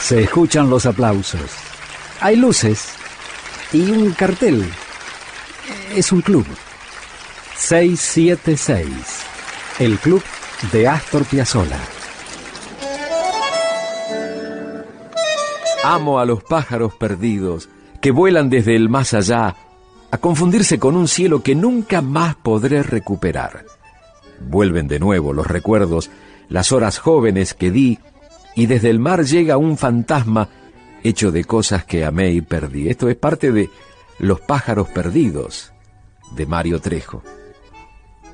Se escuchan los aplausos. Hay luces y un cartel. Es un club. 676. El club de Astor Piazzolla. Amo a los pájaros perdidos que vuelan desde el más allá a confundirse con un cielo que nunca más podré recuperar. Vuelven de nuevo los recuerdos, las horas jóvenes que di, y desde el mar llega un fantasma hecho de cosas que amé y perdí. Esto es parte de Los pájaros perdidos de Mario Trejo.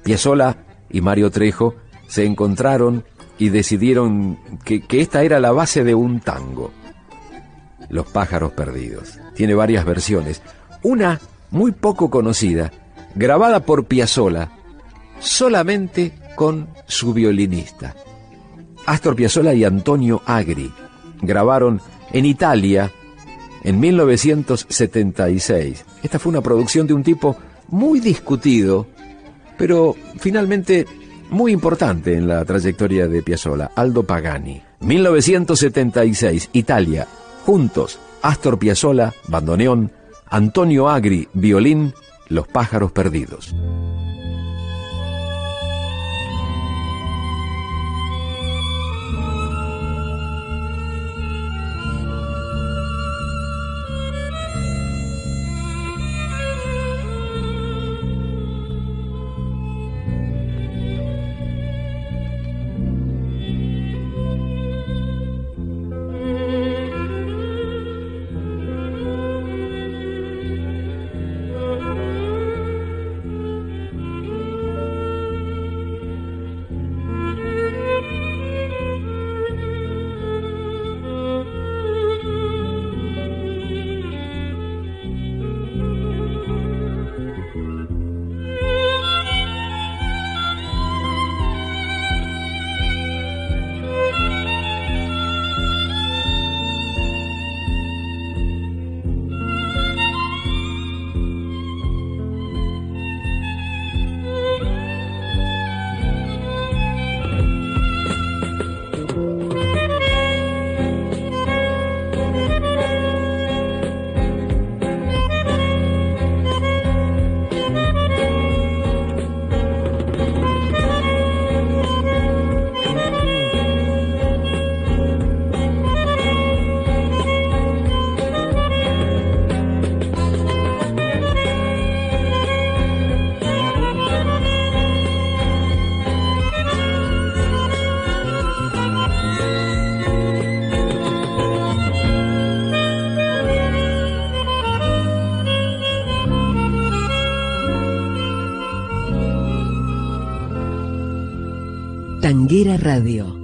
Piazzolla y Mario Trejo se encontraron y decidieron que, que esta era la base de un tango. Los pájaros perdidos. Tiene varias versiones. Una muy poco conocida, grabada por Piazzolla solamente con su violinista. Astor Piazzolla y Antonio Agri grabaron en Italia en 1976. Esta fue una producción de un tipo muy discutido, pero finalmente muy importante en la trayectoria de Piazzolla, Aldo Pagani. 1976, Italia, juntos, Astor Piazzolla, bandoneón, Antonio Agri, violín, Los pájaros perdidos. Tanguera Radio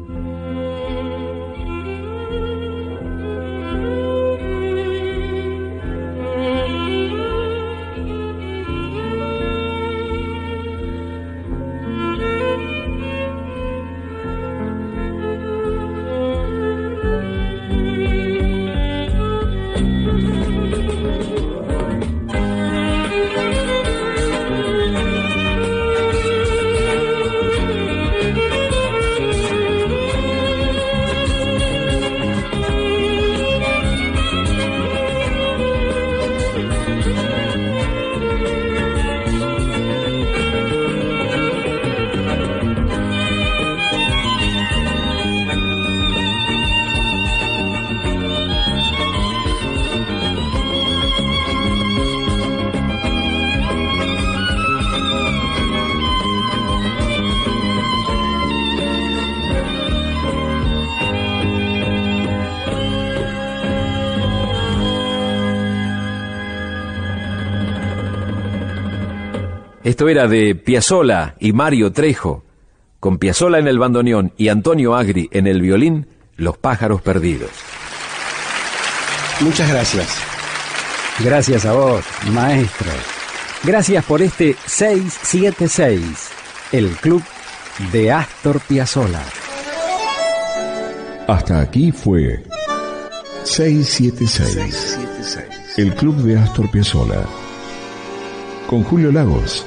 Esto era de Piazzola y Mario Trejo, con Piazzola en el bandoneón y Antonio Agri en el violín, Los pájaros perdidos. Muchas gracias. Gracias a vos, maestro. Gracias por este 676, el club de Astor Piazzolla. Hasta aquí fue 676, el club de Astor Piazzolla. Con Julio Lagos